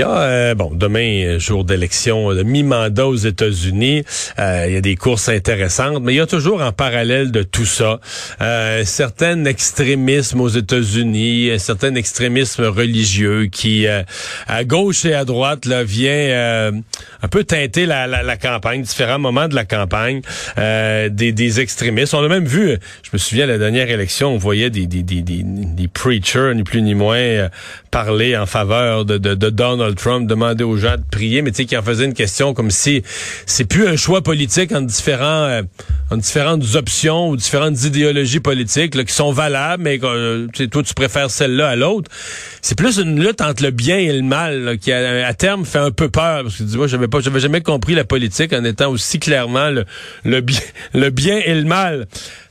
Y a, euh, bon, demain, euh, jour d'élection, de mi-mandat aux États-Unis, euh, il y a des courses intéressantes, mais il y a toujours en parallèle de tout ça, euh, certain extrémisme aux États-Unis, certain extrémisme religieux qui, à gauche et à droite, là, vient un peu teinter la, la, la, campagne, différents moments de la campagne, des, des extrémistes. On a même vu, je me souviens, à la dernière élection, on voyait des, des, des, des, des preachers, ni plus ni moins, parler en faveur de, de, de Donald Trump demandait aux gens de prier, mais tu sais, qui en faisait une question comme si c'est plus un choix politique en différents, euh, en différentes options ou différentes idéologies politiques là, qui sont valables, mais euh, toi tu préfères celle-là à l'autre. C'est plus une lutte entre le bien et le mal qui à, terme fait un peu peur parce que dis-moi, j'avais pas, j'avais jamais compris la politique en étant aussi clairement le, le bien, le bien et le mal.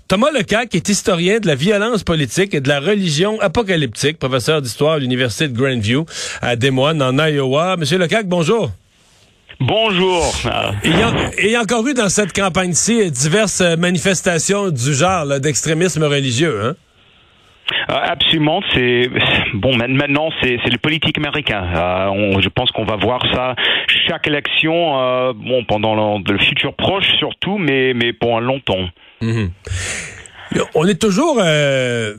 Thomas Lecaque est historien de la violence politique et de la religion apocalyptique, professeur d'histoire à l'Université de Grandview à Des Moines, en Iowa. Monsieur Lecaque, bonjour. Bonjour. Il y, a, encore eu dans cette campagne-ci diverses manifestations du genre d'extrémisme religieux, hein? Euh, absolument, c'est bon. Maintenant, c'est le politique américain. Euh, je pense qu'on va voir ça chaque élection, euh, bon pendant le, le, futur proche surtout, mais mais pour un long temps. Mhm. On est toujours euh,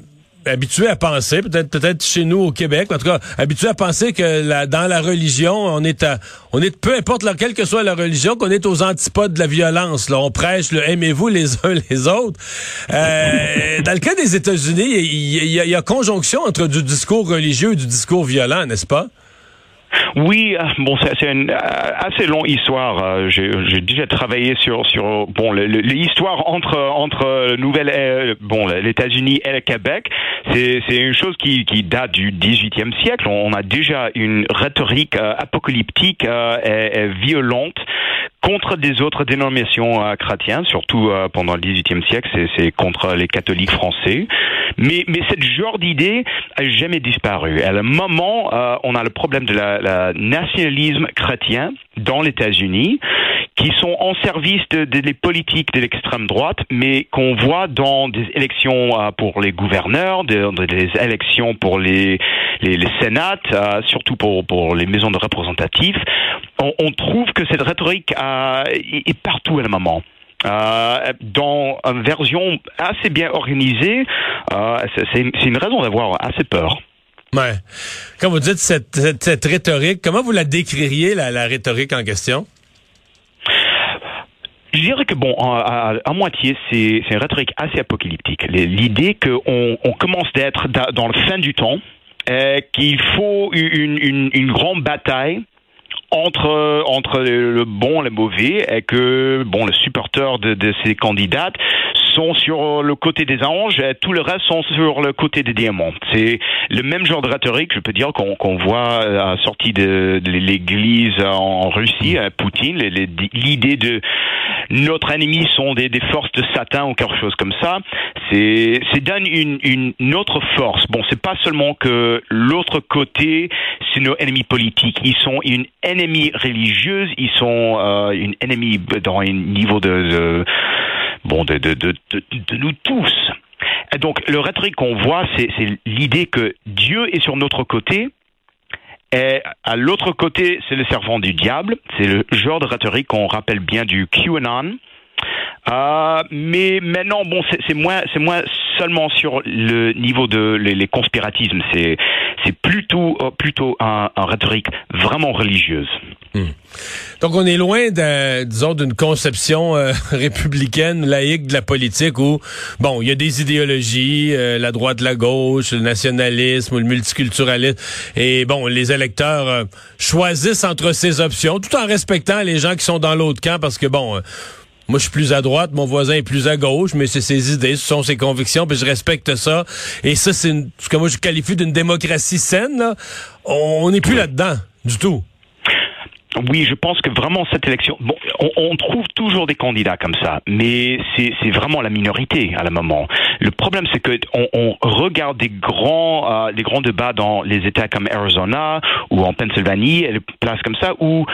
habitué à penser, peut-être peut-être chez nous au Québec, en tout cas, habitué à penser que dans la religion, on est à, on est peu importe la, quelle que soit la religion, qu'on est aux antipodes de la violence. Là, on prêche le aimez-vous les uns les autres. Euh, dans le cas des États-Unis, il y, y, a conjonction entre du discours religieux et du discours violent, n'est-ce pas? Oui, euh, bon, c'est une euh, assez longue histoire. Euh, j'ai déjà travaillé sur sur bon l'histoire entre entre Nouvelle bon les États-Unis et le Québec. C'est c'est une chose qui qui date du 18e siècle. On a déjà une rhétorique apocalyptique et, violente contre des autres dénominations chrétiennes, surtout pendant le XVIIIe siècle, c'est contre les catholiques français. Mais, mais cette genre d'idée a jamais disparu. À un moment, euh, on a le problème de la, nationalisme chrétien dans les États-Unis, qui sont en service de, des politiques de l'extrême droite, mais qu'on voit dans des élections euh, pour les gouverneurs, des élections pour les, les, les sénats, euh, surtout pour, pour les maisons de représentatifs. On, trouve que cette rhétorique est partout à un moment. Euh, dans une version assez bien organisée, euh, c'est une raison d'avoir assez peur. Ouais. Quand vous dites cette, cette, rhétorique, comment vous la décririez, la, la rhétorique en question? Je dirais que bon, à, moitié, c'est une rhétorique assez apocalyptique. L'idée qu'on on commence d'être dans le fin du temps, qu'il faut une, une, grande bataille entre entre le bon et le mauvais et que bon les supporters de, de ces candidates sont sur le côté des anges tout le reste sont sur le côté des diamants. C'est le même genre de rhétorique, je peux dire, qu'on voit à la sortie de, l'église en Russie, Poutine, l'idée de notre ennemi sont des, des, forces de Satan ou quelque chose comme ça. C'est donne une, une autre force. Bon, c'est pas seulement que l'autre côté, c'est nos ennemis politiques. Ils sont une ennemie religieuse. Ils sont euh, une ennemie dans un niveau de, de bon de, de, de, de, nous tous. Donc, le rhétorique qu'on voit, c'est l'idée que Dieu est sur notre côté. Et à l'autre côté, c'est le servant du diable. C'est le genre de rhétorique qu'on rappelle bien du QAnon. Euh, mais maintenant, bon, c'est moins, c'est moins seulement sur le niveau de les, conspiratismes. C'est, c'est plutôt, euh, plutôt un, un, rhétorique vraiment religieuse. Hmm. Donc, on est loin, de, disons, d'une conception euh, républicaine, laïque de la politique où, bon, il y a des idéologies, euh, la droite, la gauche, le nationalisme ou le multiculturalisme, et bon, les électeurs choisissent entre ces options, tout en respectant les gens qui sont dans l'autre camp, parce que bon moi, je suis plus à droite, mon voisin est plus à gauche, mais c'est ses idées, ce sont ses convictions, puis je respecte ça. Et ça, c'est ce que moi je qualifie d'une démocratie saine. Là. On n'est plus là-dedans du tout. Oui, je pense que vraiment cette élection, bon, on, trouve toujours des candidats comme ça, mais c'est vraiment la minorité à la moment. Le problème, c'est que on, regarde des grands, euh, des grands débats dans les États comme Arizona ou en Pennsylvanie, et les places comme ça où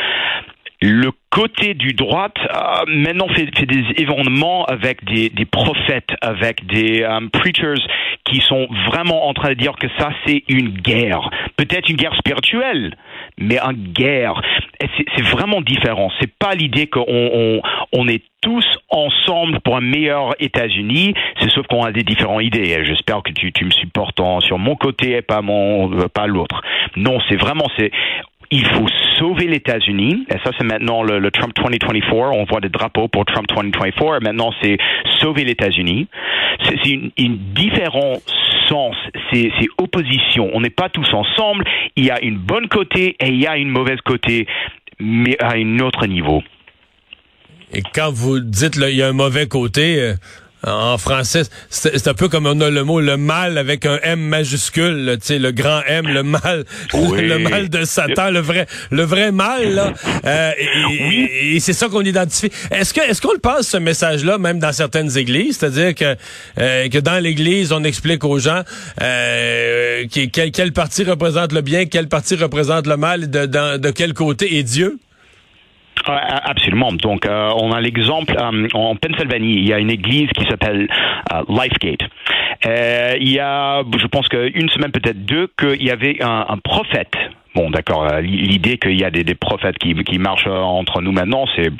le côté du droite euh, maintenant fait, des événements avec des, prophètes, avec des um, preachers qui sont vraiment en train de dire que ça c'est une guerre, peut-être une guerre spirituelle, mais une guerre. C'est vraiment différent. C'est pas l'idée qu'on on, on est tous ensemble pour un meilleur États-Unis. C'est sauf qu'on a des différentes idées. J'espère que tu, me supportes sur mon côté et pas mon pas l'autre. Non, c'est vraiment c'est il faut sauver les États-Unis. Et ça, c'est maintenant le, Trump 2024. On voit des drapeaux pour Trump 2024. Maintenant, c'est sauver les États-Unis. C'est une, une différent sens. C'est opposition. On n'est pas tous ensemble. Il y a une bonne côté et il y a une mauvaise côté, mais à un autre niveau. Et quand vous dites il y a un mauvais côté, euh, en français, c'est un peu comme on a le mot le mal avec un M majuscule, tu sais, le grand M, le mal, le mal de Satan, le vrai, le vrai mal. Là. Euh, et, c'est ça qu'on identifie. Est-ce que, est-ce qu'on le passe ce message-là même dans certaines églises, c'est-à-dire que euh, que dans l'Église on explique aux gens euh, quel, quel parti représente le bien, quel parti représente le mal, de, de quel côté est Dieu? Absolument. Donc, euh, on a l'exemple euh, en Pennsylvanie, il y a une église qui s'appelle euh, Lifegate. il y a, je pense qu'une semaine, peut-être deux, qu'il y avait un, un prophète Bon, d'accord. L'idée qu'il y a des, des prophètes qui, qui, marchent entre nous maintenant, c'est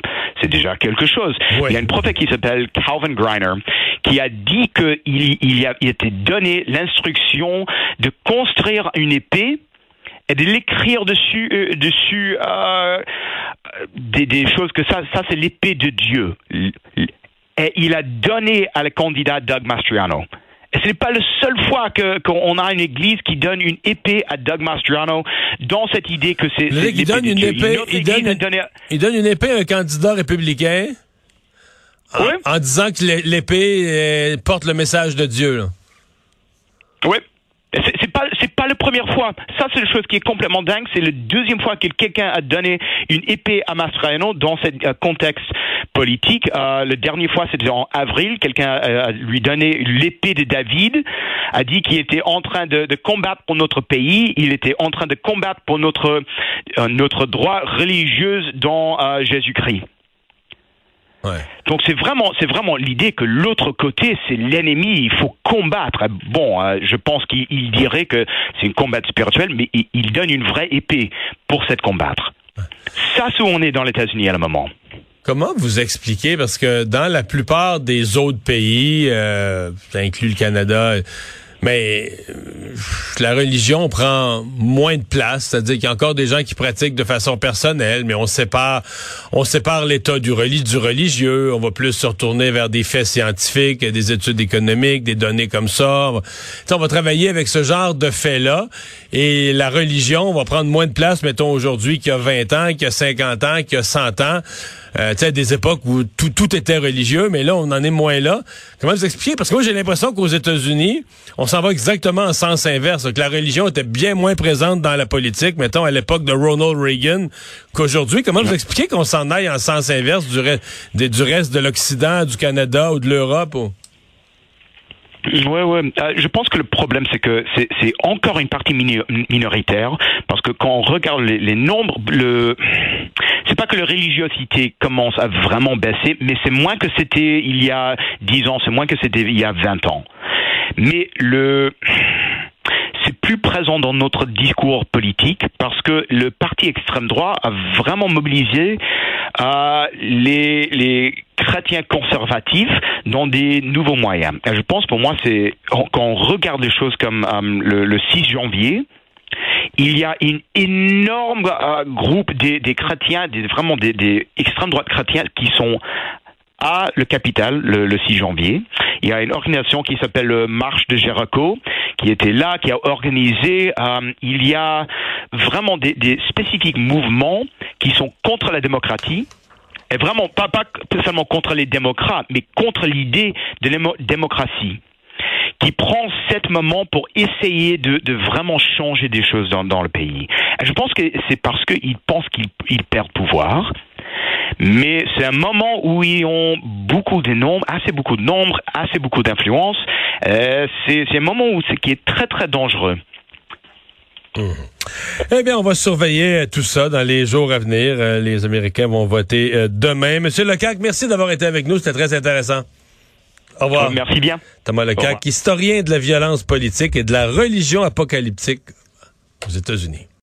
c'est déjà quelque chose. Il y a une prophète qui s'appelle Calvin Griner qui a dit qu'il il, a, il était donné l'instruction de construire une épée et de l'écrire dessus, euh, dessus euh, des, des, choses que ça, ça c'est l'épée de Dieu. Et il a donné à le candidat Doug Mastriano. Et ce n'est pas la seule fois qu'on a une église qui donne une épée à Doug Mastriano dans cette idée que c'est. Il donne une épée. Il donne, il donne, une épée à un candidat républicain. En, en disant que l'épée euh, porte le message de Dieu. Là. Oui. C'est pas c'est pas la première fois. Ça c'est la chose qui est complètement dingue. C'est la deuxième fois que quelqu'un a donné une épée à Mastroianni dans ce euh, contexte politique. Euh, la dernière fois c'était en avril. Quelqu'un a lui donné l'épée de David. A dit qu'il était en train de, de, combattre pour notre pays. Il était en train de combattre pour notre euh, notre droit religieux dans euh, Donc c'est vraiment, c'est vraiment l'idée que l'autre côté, c'est l'ennemi. Il faut combattre. Bon, euh, je pense qu'il dirait que c'est une combat spirituelle, mais il, donne une vraie épée pour cette combattre. Ça, c'est où on est dans les États-Unis à le moment. Comment vous expliquez, parce que dans la plupart des autres pays, euh, ça inclut le Canada, mais euh, la religion prend moins de place, c'est-à-dire qu'il y a encore des gens qui pratiquent de façon personnelle, mais on sépare, on sépare l'État du, du religieux, on va plus se retourner vers des faits scientifiques, des études économiques, des données comme ça. On va, on va travailler avec ce genre de faits-là, et la religion va prendre moins de place, mettons aujourd'hui, qu'il y a 20 ans, qu'il y a 50 ans, qu'il y a 100 ans. Euh, tu sais, des époques où tout, tout était religieux, mais là, on en est moins là. Comment vous expliquer? Parce que moi, j'ai l'impression qu'aux États-Unis, on s'en va exactement en sens inverse, que la religion était bien moins présente dans la politique, mettons, à l'époque de Ronald Reagan, qu'aujourd'hui. Comment vous expliquer qu'on s'en aille en sens inverse du, du reste de l'Occident, du Canada ou de l'Europe? Ouais, ouais. Euh, je pense que le problème, c'est que c'est encore une partie minoritaire, parce que quand on regarde les, les nombres, le c'est pas que la religiosité commence à vraiment baisser, mais c'est moins que c'était il y a 10 ans, c'est moins que c'était il y a 20 ans. Mais le plus présent dans notre discours politique parce que le parti extrême droit a vraiment mobilisé euh, les, chrétiens conservatifs dans des nouveaux moyens. Je pense pour moi, c'est quand on regarde les choses comme euh, le, le 6 janvier, il y a un énorme euh, groupe des, chrétiens, des, vraiment des, des extrêmes droites chrétiens qui sont à le capital le, le, 6 janvier. Il y a une organisation qui s'appelle Marche de Jericho qui était là, qui a organisé. Euh, il y a vraiment des, des, spécifiques mouvements qui sont contre la démocratie. Et vraiment, pas, pas seulement contre les démocrates, mais contre l'idée de la démocratie qui prend cet moment pour essayer de, vraiment changer des choses dans le pays. je pense que c'est parce qu'ils pensent qu'ils perdent pouvoir. Mais c'est un moment où ils ont beaucoup de nombres, assez beaucoup de nombres, assez beaucoup d'influence. Euh, c'est un moment où c'est qui est très très dangereux. Eh bien, on va surveiller tout ça dans les jours à venir. Les Américains vont voter demain. Monsieur Lecac, merci d'avoir été avec nous. C'était très intéressant. Au revoir. Merci bien. Thomas Lecac, historien de la violence politique et de la religion apocalyptique aux États-Unis.